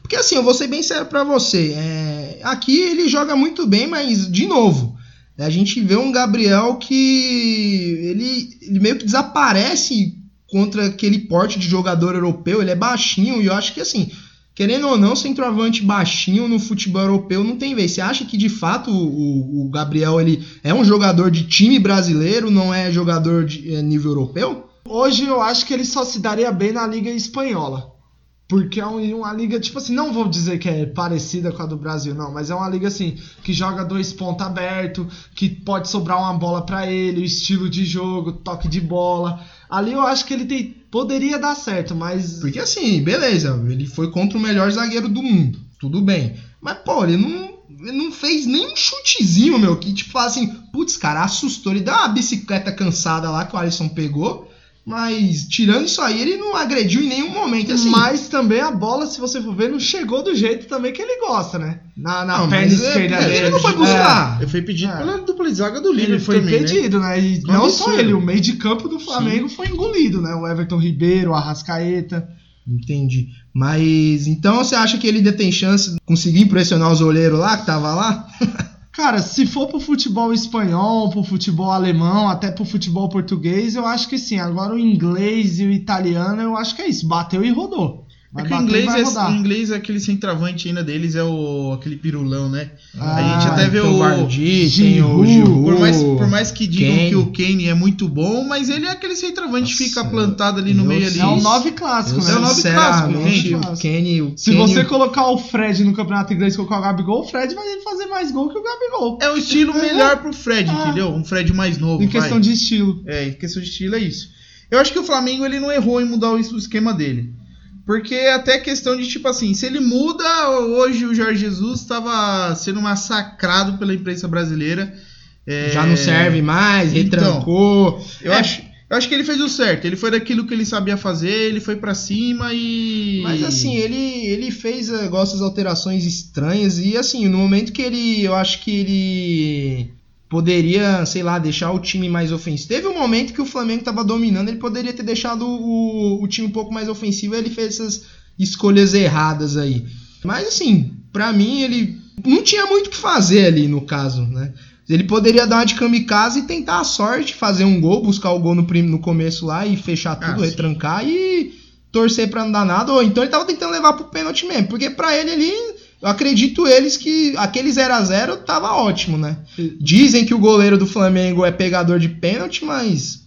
Porque assim, eu vou ser bem sério pra você. é, aqui ele joga muito bem, mas, de novo, a gente vê um Gabriel que ele, ele meio que desaparece contra aquele porte de jogador europeu. Ele é baixinho e eu acho que assim. Querendo ou não, centroavante baixinho no futebol europeu não tem vez. Você acha que de fato o, o Gabriel ele é um jogador de time brasileiro, não é jogador de é, nível europeu? Hoje eu acho que ele só se daria bem na Liga Espanhola. Porque é um- uma liga, tipo assim, não vou dizer que é parecida com a do Brasil, não, mas é uma liga assim, que joga dois pontos abertos, que pode sobrar uma bola pra ele, estilo de jogo, toque de bola. Ali eu acho que ele tem, poderia dar certo, mas Porque assim, beleza, ele foi contra o melhor zagueiro do mundo, tudo bem. Mas, pô, ele não, ele não fez nem um chutezinho, meu, que tipo assim, putz, cara, assustou. Ele deu uma bicicleta cansada lá que o Alisson pegou, mas tirando isso aí, ele não agrediu em nenhum momento. Assim, Mas também a bola, se você for ver, não chegou do jeito também que ele gosta, né? Na, na Não, perna mas é- esquerda é, ele dele. não foi É. buscar. Ele foi pedido É. pela dupla de zaga do Liverpool Ele foi também, né? impedido, né? E não só ele, o meio de campo do Flamengo foi engolido, né? O Everton Ribeiro, o Arrascaeta. Entendi. Mas então você acha que ele ainda tem chance de conseguir impressionar os olheiros lá que tava lá? (laughs) Cara, se for pro futebol espanhol, pro futebol alemão, até pro futebol português, eu acho que sim. Agora o inglês e o italiano, eu acho que é isso. Bateu e rodou. É Vai que o inglês, é, rodar. o inglês é aquele centroavante ainda deles, é o aquele pirulão, né? Ah, a gente até vê tem o. Vardy, tem o Giroud, Por mais, por mais que digam Kane. que o Kane é muito bom, mas ele é aquele centroavante que fica plantado ali no meio ali. É um 9 clássico, né? É o nove sinceramente, clássico, o né? Kenny, o Se Kenny- você colocar o Fred no campeonato inglês e colocar o Gabigol, o Fred vai fazer mais gol que o Gabigol. É um estilo melhor pro Fred, Ah. entendeu? Um Fred mais novo. Em questão vai. de estilo. É, em questão de estilo é isso. Eu acho que o Flamengo ele não errou em mudar o o esquema dele. Porque é até questão de tipo assim, se ele muda, hoje o Jorge Jesus estava sendo massacrado pela imprensa brasileira. É, já não serve mais, Então, retrancou. Eu, É, acho, eu acho que ele fez o certo. Ele foi daquilo que ele sabia fazer, ele foi pra cima e. Mas assim, ele, ele fez eh, igual essas alterações estranhas e assim, no momento que ele, eu acho que ele poderia, sei lá, deixar o time mais ofensivo. Teve um momento que o Flamengo tava dominando, ele poderia ter deixado o, o time um pouco mais ofensivo, e ele fez essas escolhas erradas aí. Mas assim, pra mim ele não tinha muito o que fazer ali no caso, né? Ele poderia dar uma de kamikaze e tentar a sorte, fazer um gol, buscar o gol no, no começo lá e fechar Ah, tudo, sim. retrancar e torcer pra não dar nada. Ou então ele tava tentando levar pro pênalti mesmo, porque pra ele ali, eu acredito eles que aquele 0 a 0 tava ótimo, né? Dizem que o goleiro do Flamengo é pegador de pênalti, mas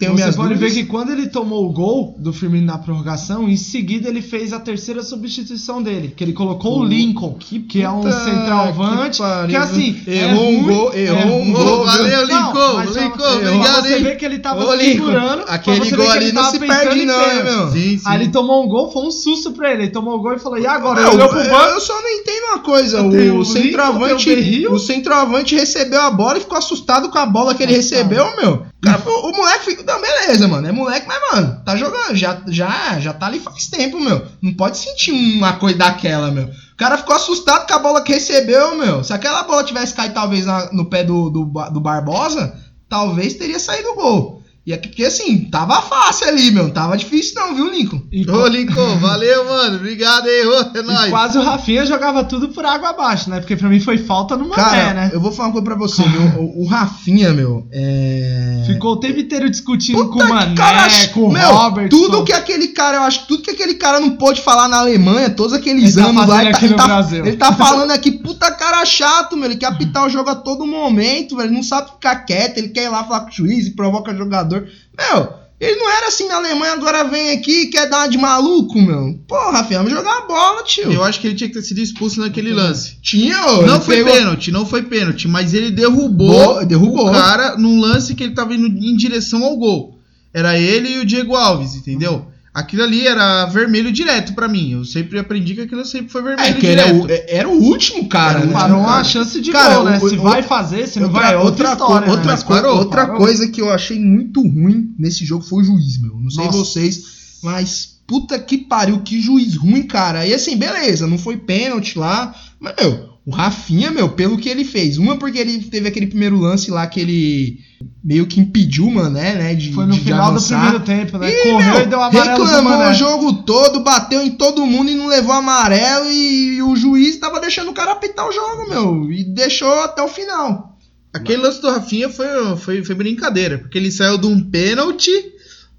tenho Você pode dúvidas. ver que quando ele tomou o gol do Firmino na prorrogação, em seguida ele fez a terceira substituição dele, que ele colocou o Lincoln, que, é um Puta centroavante, que pariu, que, assim, viu? é Errou um muito- gol, errou é um muito- gol, valeu, Não, Lincoln, só- Lincoln, obrigado, você hein? ver que ele tava Ô, segurando, aquele você gol que ali não se perde não, hein, meu? Sim, sim. Aí ele tomou um gol, foi um susto pra ele. Ele tomou o gol e falou: e agora? Não, pro eu, banco. eu só não entendo uma coisa. O O centroavante, o o centroavante recebeu a bola e ficou assustado com a bola que ele recebeu, meu. O, o moleque Não, beleza, mano. É moleque, mas, mano, tá jogando. Já, já, já tá ali faz tempo, meu. Não pode sentir uma coisa daquela, meu. O cara ficou assustado com a bola que recebeu, meu. Se aquela bola tivesse caído, talvez, na- no pé do, do, do Barbosa, talvez teria saído o gol. E aqui, porque assim, tava fácil ali, meu. Tava difícil, não, viu, Lincoln? E, Ô, Lincoln, (laughs) valeu, mano. Obrigado aí, ô, é e nóis. quase o Rafinha jogava tudo por água abaixo, né? Porque pra mim foi falta no Mané, Cara, né? eu vou falar uma coisa pra você, meu. (laughs) O, o Rafinha, meu, é. Ficou o tempo inteiro discutindo Puta com o Mané, cara, com o meu, Robert. Tudo que aquele cara, eu acho tudo que aquele cara não pôde falar na Alemanha, todos aqueles Ele tá anos lá, fazendo ele tá, ele, tá, ele tá falando aqui, puta cara chato, meu. Ele quer apitar o jogo a todo momento, velho. Ele não sabe ficar quieto, ele quer ir lá falar com o juiz e provoca jogador. Meu, ele não era assim na Alemanha, agora vem aqui e quer dar uma de maluco, meu. Porra, Rafinha, vamos jogar a bola, tio. Eu acho que ele tinha que ter sido expulso naquele lance. Tinha, ô, Não foi pegou- pênalti, não foi pênalti, mas ele derrubou, Bo- derrubou. o cara num lance que ele tava indo em direção ao gol. Era ele e o Diego Alves, entendeu? Aquilo ali era vermelho direto pra mim. Eu sempre aprendi que aquilo sempre foi vermelho É, que direto. o- é- era o último cara, Era né? Parou chance de Cara, gol, né? o- se o- vai fazer, se não outra, vai, é outra, outra, história. co- outra, né? Parou, outra parou. coisa que eu achei muito ruim nesse jogo foi o juiz, meu. Não sei Nossa. vocês, mas puta que pariu, que juiz ruim, cara. E assim, beleza, não foi pênalti lá, mas, meu, o Rafinha, meu, pelo que ele fez. Uma porque ele teve aquele primeiro lance lá que ele meio que impediu o Mané, né, de Foi no de- final do avançar. primeiro tempo, né? Ih, Correu meu, e deu amarelo pro reclamou Mané. o jogo todo, bateu em todo mundo e não levou amarelo e, o juiz tava deixando o cara apitar o jogo, meu, e deixou até o final. Aquele lance do Rafinha foi, foi, foi brincadeira, porque ele saiu de um pênalti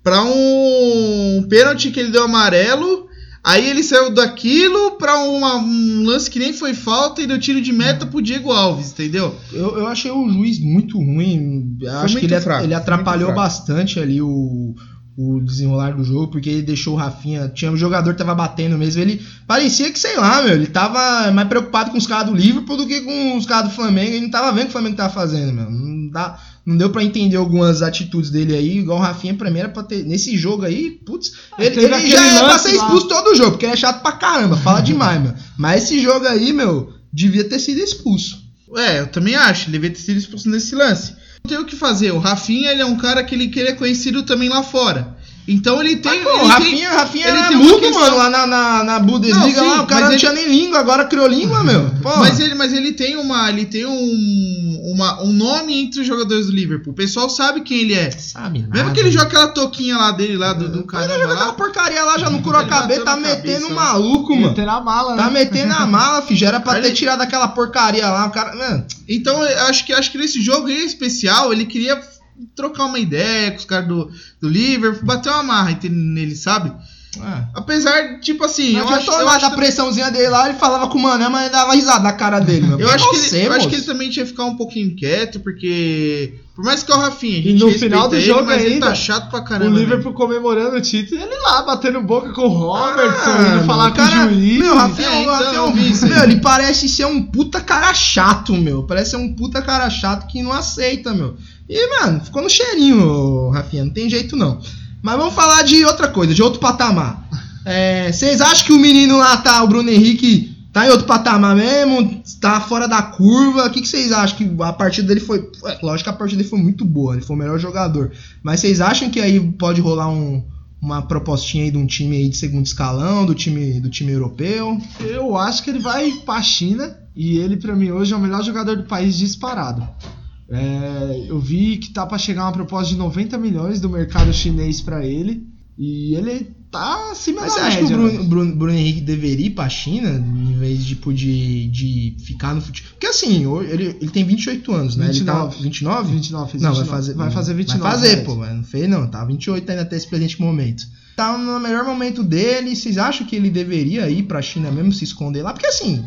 pra um, um pênalti que ele deu amarelo. Aí ele saiu daquilo pra uma- um lance que nem foi falta e deu tiro de meta pro Diego Alves, entendeu? Eu, eu achei o juiz muito ruim. Eu acho que muito ele, fraco, ele foi atrapalhou bastante ali o, o desenrolar do jogo, porque ele deixou o Rafinha. Tinha um jogador que tava batendo mesmo. Ele parecia que, sei lá, meu, ele tava mais preocupado com os caras do Liverpool do que com os caras do Flamengo. Ele não tava vendo o que o Flamengo tava fazendo, meu. Não, dá, não deu pra entender algumas atitudes dele aí, igual o Rafinha pra mim era pra ter. Nesse jogo aí, putz, ele, teve ele aquele já era pra ser lá. expulso todo jogo, porque ele é chato pra caramba, fala demais, meu. Mas esse jogo aí, meu, devia ter sido expulso. É, eu também acho, ele devia ter sido expulso nesse lance. Não tem o que fazer, o Rafinha ele é um cara que ele, que ele é conhecido também lá fora. Então ele tem. Mas, pô, ele o Rafinha, tem, Rafinha ele era mudo, questão- mano, lá na, na, na Bundesliga, Não, sim, lá, o cara não ele- tinha nem língua, agora criou língua, meu. Pô, Mas ele, mas ele tem uma. Ele tem um, uma, um nome entre os jogadores do Liverpool. O pessoal sabe quem ele é. sabe nada. Mesmo que ele joga aquela toquinha lá dele, lá do, do Ele caramba joga aquela porcaria lá, já não curou a Ele cabeça, tá metendo cabeça, né? maluco, mano. Meter a mala, Tá né? metendo a mala, fi, já era pra Aí ter ele- tirado aquela porcaria lá, o cara, mano. Então eu acho que, acho que nesse jogo em especial ele queria trocar uma ideia com os caras do, do Liverpool, bater uma marra nele, sabe? Ah. Apesar, tipo assim, Não eu acho, adiantou eu nada acho a pressãozinha dele lá, ele falava com o Mané, mas ele dava risada na cara dele, meu. Eu acho, que ele, eu acho que ele também tinha que ficar um pouquinho quieto, porque. Por mais que é o Rafinha, a gente E no final do ele, jogo mas ele ainda, tá chato pra O caramba. né? Liverpool comemorando o título e ele lá batendo boca com o Robertson, Ah, indo falar com o juiz. Meu, Rafinha, É, o então, Rafinha é um- isso meu, ele parece ser um puta cara chato, meu. Parece ser um puta cara chato que não aceita, meu. E, mano, ficou no cheirinho, Rafinha, não tem jeito não. Mas vamos falar de outra coisa, de outro patamar. É, Vocês acham que o menino lá tá, o Bruno Henrique, tá em outro patamar mesmo? Tá fora da curva? O que vocês acham? Que a partida dele foi. é, Lógico que a partida dele foi muito boa, ele foi o melhor jogador. Mas vocês acham que aí pode rolar um, uma propostinha aí de um time aí de segundo escalão, do time, do time europeu? Eu acho que ele vai pra China e ele, pra mim, hoje é o melhor jogador do país disparado. É, eu vi que tá pra chegar uma proposta de 90 milhões do mercado chinês pra ele e ele tá acima Mas da você acha que o média. Bruno, né? Bruno- Bruno Henrique deveria ir pra China em vez tipo, de, de ficar no futebol? Porque assim, ele, ele tem 28 anos, né? Ele 29. tá 29? 29, fez Não, 29. vai fazer. Vai fazer 29, Vai fazer, né? pô, mas não fez não. Tá 28 ainda até esse presente momento. Tá no melhor momento dele. Vocês acham que ele deveria ir pra China mesmo, se esconder lá? Porque assim,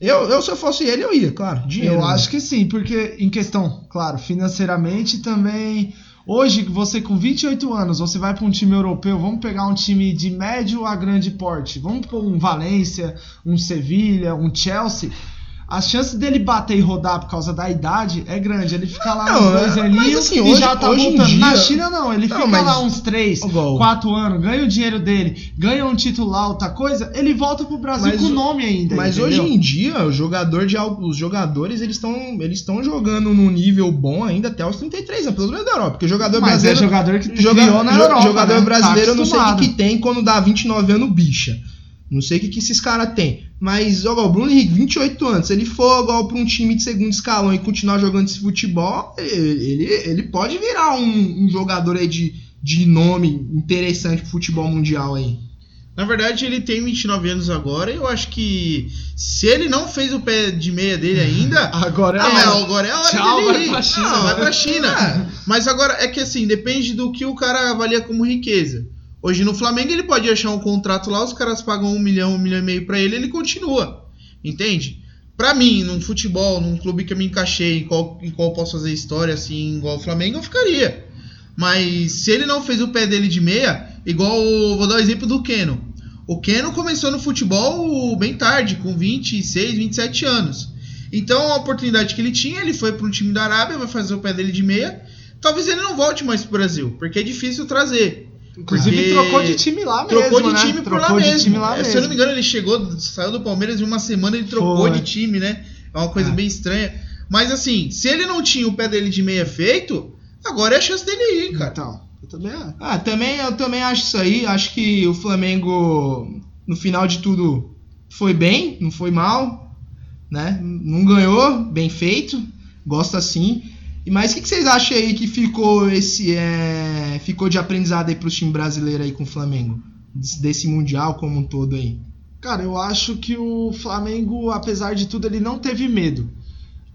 eu, eu se eu fosse ele, eu ia, claro. Dinheiro. Eu né? acho que sim, porque em questão, claro, financeiramente também. Hoje, você com 28 anos, você vai para um time europeu, vamos pegar um time de médio a grande porte, vamos pôr um Valência, um Sevilha, um Chelsea. A chance dele bater e rodar por causa da idade é grande. Ele fica lá Não, uns dois é- aninhos mas assim, e hoje- já tá voltando. dia- Na China não, ele Não, fica mas- lá uns 3, Igual. 4 anos, ganha o dinheiro dele, ganha um título outra coisa, ele volta pro Brasil Mas com o- nome ainda. Mas entendeu? hoje em dia, o jogador de os jogadores eles estão eles estão jogando num nível bom ainda até os 33 anos, pelo menos da Europa, porque o jogador Mas é brasileiro jogador que joga- criou na Europa, jogador né? Tá brasileiro eu não sei o que tem quando dá 29 anos bicha. Não sei o que, que esses caras têm. Mas, ó, o Bruno Henrique, 28 anos, se ele for igual pra um time de segundo escalão e continuar jogando esse futebol, ele, ele, ele pode virar um, um jogador aí de, de nome interessante pro futebol mundial aí. Na verdade, ele tem 29 anos agora e eu acho que se ele não fez o pé de meia dele (laughs) ainda. Agora é Ah, agora é a hora Tchau, dele vai ir. pra China. Não, vai pra China. É. Mas agora é que assim, depende do que o cara avalia como riqueza. Hoje no Flamengo ele pode achar um contrato lá, os caras pagam um milhão, um milhão e meio pra ele, ele continua. Entende? Pra mim, num futebol, num clube que eu me encaixei, em qual, em qual posso fazer história assim, igual o Flamengo, eu ficaria. Mas se ele não fez o pé dele de meia, igual. Vou dar o exemplo do Keno. O Keno começou no futebol bem tarde, com 26, 27 anos. Então a oportunidade que ele tinha, ele foi para um time da Arábia, vai fazer o pé dele de meia. Talvez ele não volte mais pro Brasil, porque é difícil trazer. Inclusive Porque trocou de time lá mesmo. Trocou de né? time por lá Trocou de mesmo. time lá É, Se eu mesmo. não me engano, ele chegou, saiu do Palmeiras em uma semana ele trocou Foi. de time, né? É uma coisa É. bem estranha. Mas assim, se ele não tinha o pé dele de meia feito, agora é a chance dele ir, cara. Então, eu também acho. Ah, também, eu também acho isso aí. Acho que o Flamengo, no final de tudo, foi bem, não foi mal, né? Não ganhou, bem feito, gosta assim. E mas o que, que vocês acham aí que ficou esse é, ficou de aprendizado aí pro time brasileiro aí com o Flamengo Des- desse mundial como um todo aí? Cara, eu acho que o Flamengo, apesar de tudo, ele não teve medo.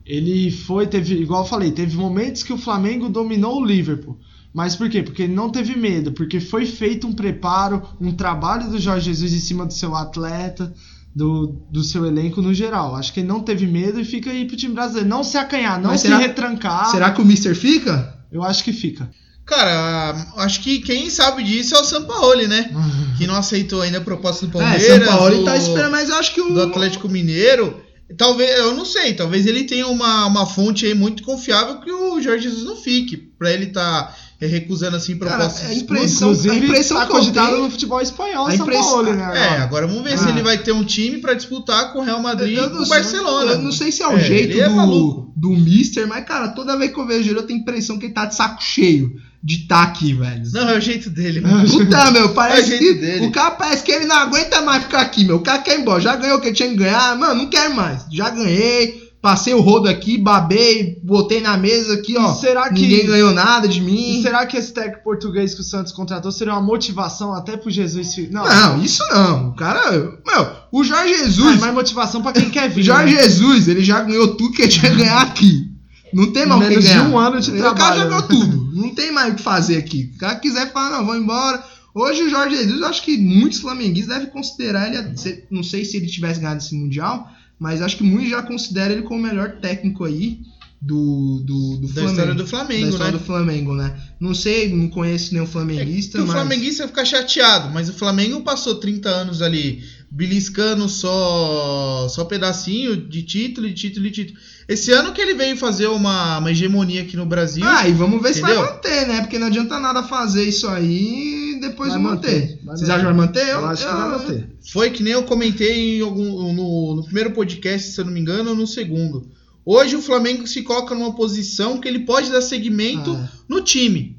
Ele foi, teve, igual eu falei, teve momentos que o Flamengo dominou o Liverpool. Mas por quê? Porque ele não teve medo, porque foi feito um preparo, um trabalho do Jorge Jesus em cima do seu atleta, do, do seu elenco no geral. Acho que ele não teve medo e fica aí pro time brasileiro. Não se acanhar, não Mas se será- retrancar. Será que o Mister fica? Eu acho que fica. Cara, acho que quem sabe disso é o Sampaoli, né? Que não aceitou ainda a proposta do Palmeiras. é, São Paulo do, tá esperando, mas eu acho que o do Atlético Mineiro. Talvez, eu não sei, talvez ele tenha uma, uma fonte aí muito confiável que o Jorge Jesus não fique. Pra ele tá é, recusando assim Cara, propostas. é de impressão, Inclusive, a impressão tá que eu cogitado no futebol espanhol, A São impressão- Paulo, né? É, agora. vamos ver se Ah. ele vai ter um time pra disputar com o Real Madrid e com o Barcelona. Eu não sei se é o É, jeito é do, maluco. do Mister, mas, cara, toda vez que eu vejo ele, eu tenho a impressão que ele tá de saco cheio de estar aqui, velho. Não, é o jeito dele, mano. Puta, meu, parece É o jeito que dele. o cara parece que ele não aguenta mais ficar aqui, meu. O cara quer ir embora. Já ganhou o que tinha que ganhar. Mano, não quero mais. Já ganhei. Passei o rodo aqui, babei, botei na mesa aqui, ó. E será que- Ninguém ganhou nada de mim. será que esse técnico português que o Santos contratou seria uma motivação até pro Jesus? Não, Não, isso não. O cara. Meu, o Jorge é Jesus. mais motivação pra quem quer vir. Jorge né? Jesus, ele já ganhou tudo que ele tinha ganhar aqui. Não tem mais o que Menos de ganhar. um ano de O cara trabalho, já ganhou né? tudo. Não tem mais o que fazer aqui. O cara quiser falar, não, vou embora. Hoje o Jorge Jesus, eu acho que muitos flamenguistas devem considerar ele. Não sei se ele tivesse ganhado esse Mundial, mas acho que muitos já consideram ele como o melhor técnico aí do, do, do Da Flamengo. história do da Flamengo, história né? do Flamengo, né? Não sei, não conheço nenhum É flamenguista, o mas. flamenguista fica chateado, mas o Flamengo passou 30 anos ali beliscando só só pedacinho de título, de título, de título. Esse ano que ele veio fazer uma, uma hegemonia aqui no Brasil. Ah, e vamos ver se Entendeu? vai manter, né? Porque não adianta nada fazer isso aí e depois Vai manter, Vocês acham que vai manter? Eu acho que vai manter. Foi que nem eu comentei em algum- no, no primeiro podcast, se eu não me engano, ou no segundo. Hoje o Flamengo se coloca numa posição que ele pode dar segmento Ah. no time.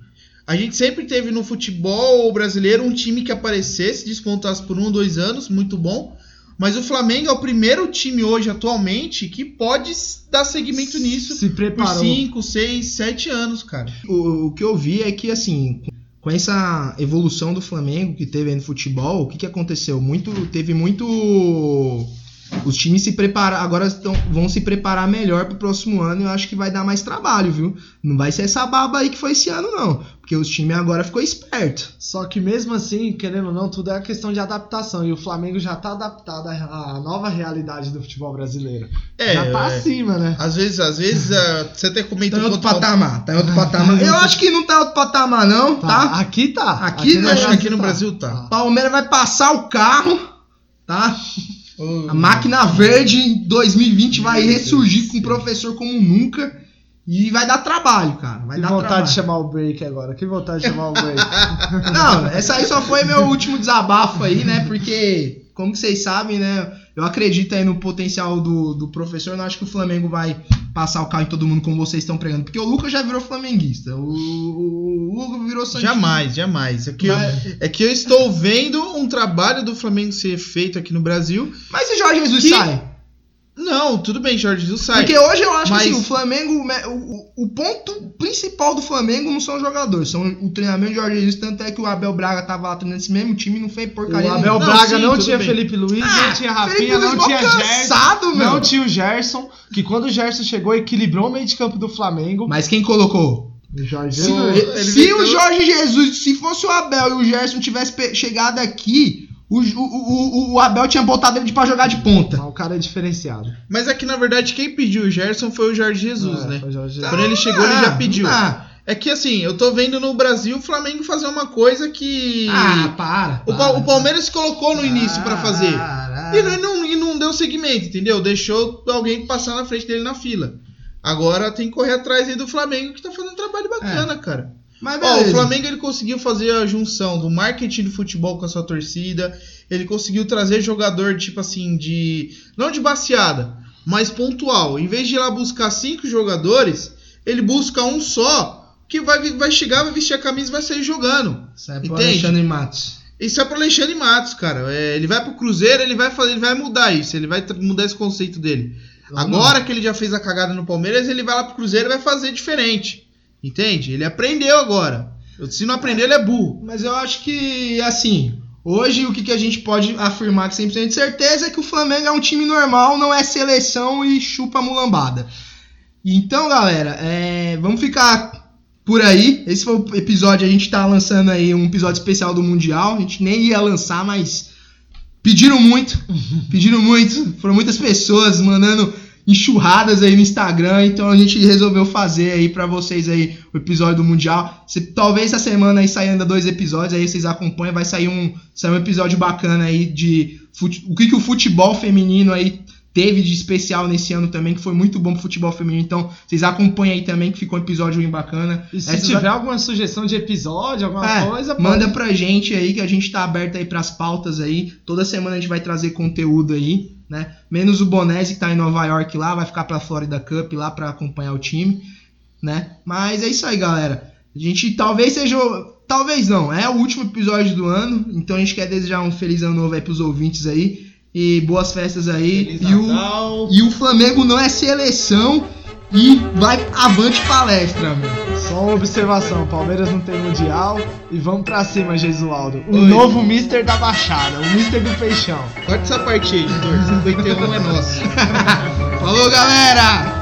A gente sempre teve no futebol brasileiro um time que aparecesse, despontasse por um ou dois anos, muito bom. Mas o Flamengo é o primeiro time hoje, atualmente, que pode dar segmento nisso Se por preparou. 5, 6, 7 anos, cara. O, o que eu vi é que, assim, com essa evolução do Flamengo que teve aí no futebol, o que, que aconteceu? Muito, teve muito. Os times se preparar, agora estão, vão se preparar melhor pro próximo ano e eu acho que vai dar mais trabalho, viu? Não vai ser essa baba aí que foi esse ano, não. Porque os times agora ficou esperto. Só que mesmo assim, querendo ou não, tudo é questão de adaptação. E o Flamengo já tá adaptado à nova realidade do futebol brasileiro. É, já tá é. acima, né? Às vezes, às vezes, ah, você até Tá comenta em outro o- patamar, tá em outro patamar. Eu acho que não tá em outro patamar, não, tá? Aqui tá. Aqui, no né? Acho que Brasil aqui no Brasil tá. Palmeiras vai passar o carro, tá? Ô, (laughs) A máquina verde em 2020 vai ressurgir Deus com um professor como nunca e vai dar trabalho, cara. Vai Que dar vontade trabalho. de chamar o break agora. Que vontade de chamar o break. (laughs) Não, essa aí só foi meu último desabafo aí, né? Porque, como vocês sabem, né? Eu acredito aí no potencial do, do professor. Não acho que o Flamengo vai passar o carro em todo mundo como vocês estão pregando. Porque o Lucas já virou flamenguista. O, o, o Hugo virou Santista. Jamais, jamais. É que, eu, Mas- é que eu estou vendo um trabalho do Flamengo ser feito aqui no Brasil. Mas se Jorge Jesus Que- sai? Não, tudo bem, Jorge Jesus sai. Porque hoje eu acho Mas- que assim, o Flamengo, o, o- ponto principal do Flamengo não são os jogadores, são o treinamento de Jorge Jesus. Tanto é que o Abel Braga tava lá treinando esse mesmo time e não fez porcaria O Abel. Não, Braga sim, não tinha bem. Felipe Luiz, Ah, não tinha Rafinha, não tinha cansado, Gerson. meu. Não tinha o Gerson. Que quando o Gerson chegou, equilibrou o meio de campo do Flamengo. Mas quem colocou? O Jorge Se, Jesus. se meteu- o Jorge Jesus, se fosse o Abel e o Gerson tivesse chegado aqui, o, o, o, o Abel tinha botado ele pra jogar de ponta. Mas o cara é diferenciado. Mas aqui, na verdade, quem pediu o Gerson foi o Jorge Jesus, É, né? foi o Jorge Jesus. Quando ele chegou, ele já pediu. Ah, É que assim, eu tô vendo no Brasil o Flamengo fazer uma coisa que. ah, para. o, Pa- o Palmeiras se colocou no início pra fazer. Ah, E não, e não, e não deu seguimento, entendeu? Deixou alguém passar na frente dele na fila. Agora tem que correr atrás aí do Flamengo que tá fazendo um trabalho bacana, cara. Mas Ó, o. Flamengo ele conseguiu fazer a junção do marketing do futebol com a sua torcida. Ele conseguiu trazer jogador, tipo assim, de. Não de baseada, mas pontual. Em vez de ir lá buscar cinco jogadores, ele busca um só que vai, vai chegar, vai vestir a camisa e vai sair jogando. Isso é pro? Alexandre Matos. Isso é pro Alexandre Matos, cara. É, ele vai pro Cruzeiro, ele vai fazer, ele vai mudar isso, ele vai mudar esse conceito dele. Agora que ele já fez a cagada no Palmeiras, ele vai lá pro Cruzeiro e vai fazer diferente. Entende? Ele aprendeu agora. Se não aprendeu, ele é burro. Mas eu acho que, assim, hoje o que, que a gente pode afirmar com 100% de certeza é que o Flamengo é um time normal, não é seleção e chupa mulambada. Então, galera, é, vamos ficar por aí. Esse foi o episódio, a gente tá lançando aí um episódio especial do Mundial. A gente nem ia lançar, mas pediram muito, (laughs) pediram muito. Foram muitas pessoas mandando enxurradas aí no Instagram, então a gente resolveu fazer aí pra vocês aí o episódio do Mundial. Se, talvez essa semana aí saia ainda dois episódios, aí vocês acompanham, vai sair um, sair um episódio bacana aí de fute- o que, que o futebol feminino aí teve de especial nesse ano também, que foi muito bom pro futebol feminino. Então, vocês acompanhem aí também, que ficou um episódio bem bacana. E se tiver alguma sugestão de episódio, alguma É, coisa, manda pode- pra gente aí, que a gente tá aberto aí pras pautas aí. Toda semana a gente vai trazer conteúdo aí, né? Menos o Bonese que tá em Nova York lá, vai ficar pra Florida Cup lá pra acompanhar o time, né? Mas é isso aí, galera. A gente talvez seja. Talvez não, é o último episódio do ano, então a gente quer desejar um feliz ano novo aí pros ouvintes aí. E boas festas aí. Feliz e, o, e o Flamengo não é seleção e vai avante palestra, meu. Só uma observação, Palmeiras não tem mundial e vamos pra cima, Gesualdo. O Oi. novo Mister da Baixada, o Mister do Peixão. Corta essa parte aí, editor. 51 é nosso. (laughs) Falou, galera!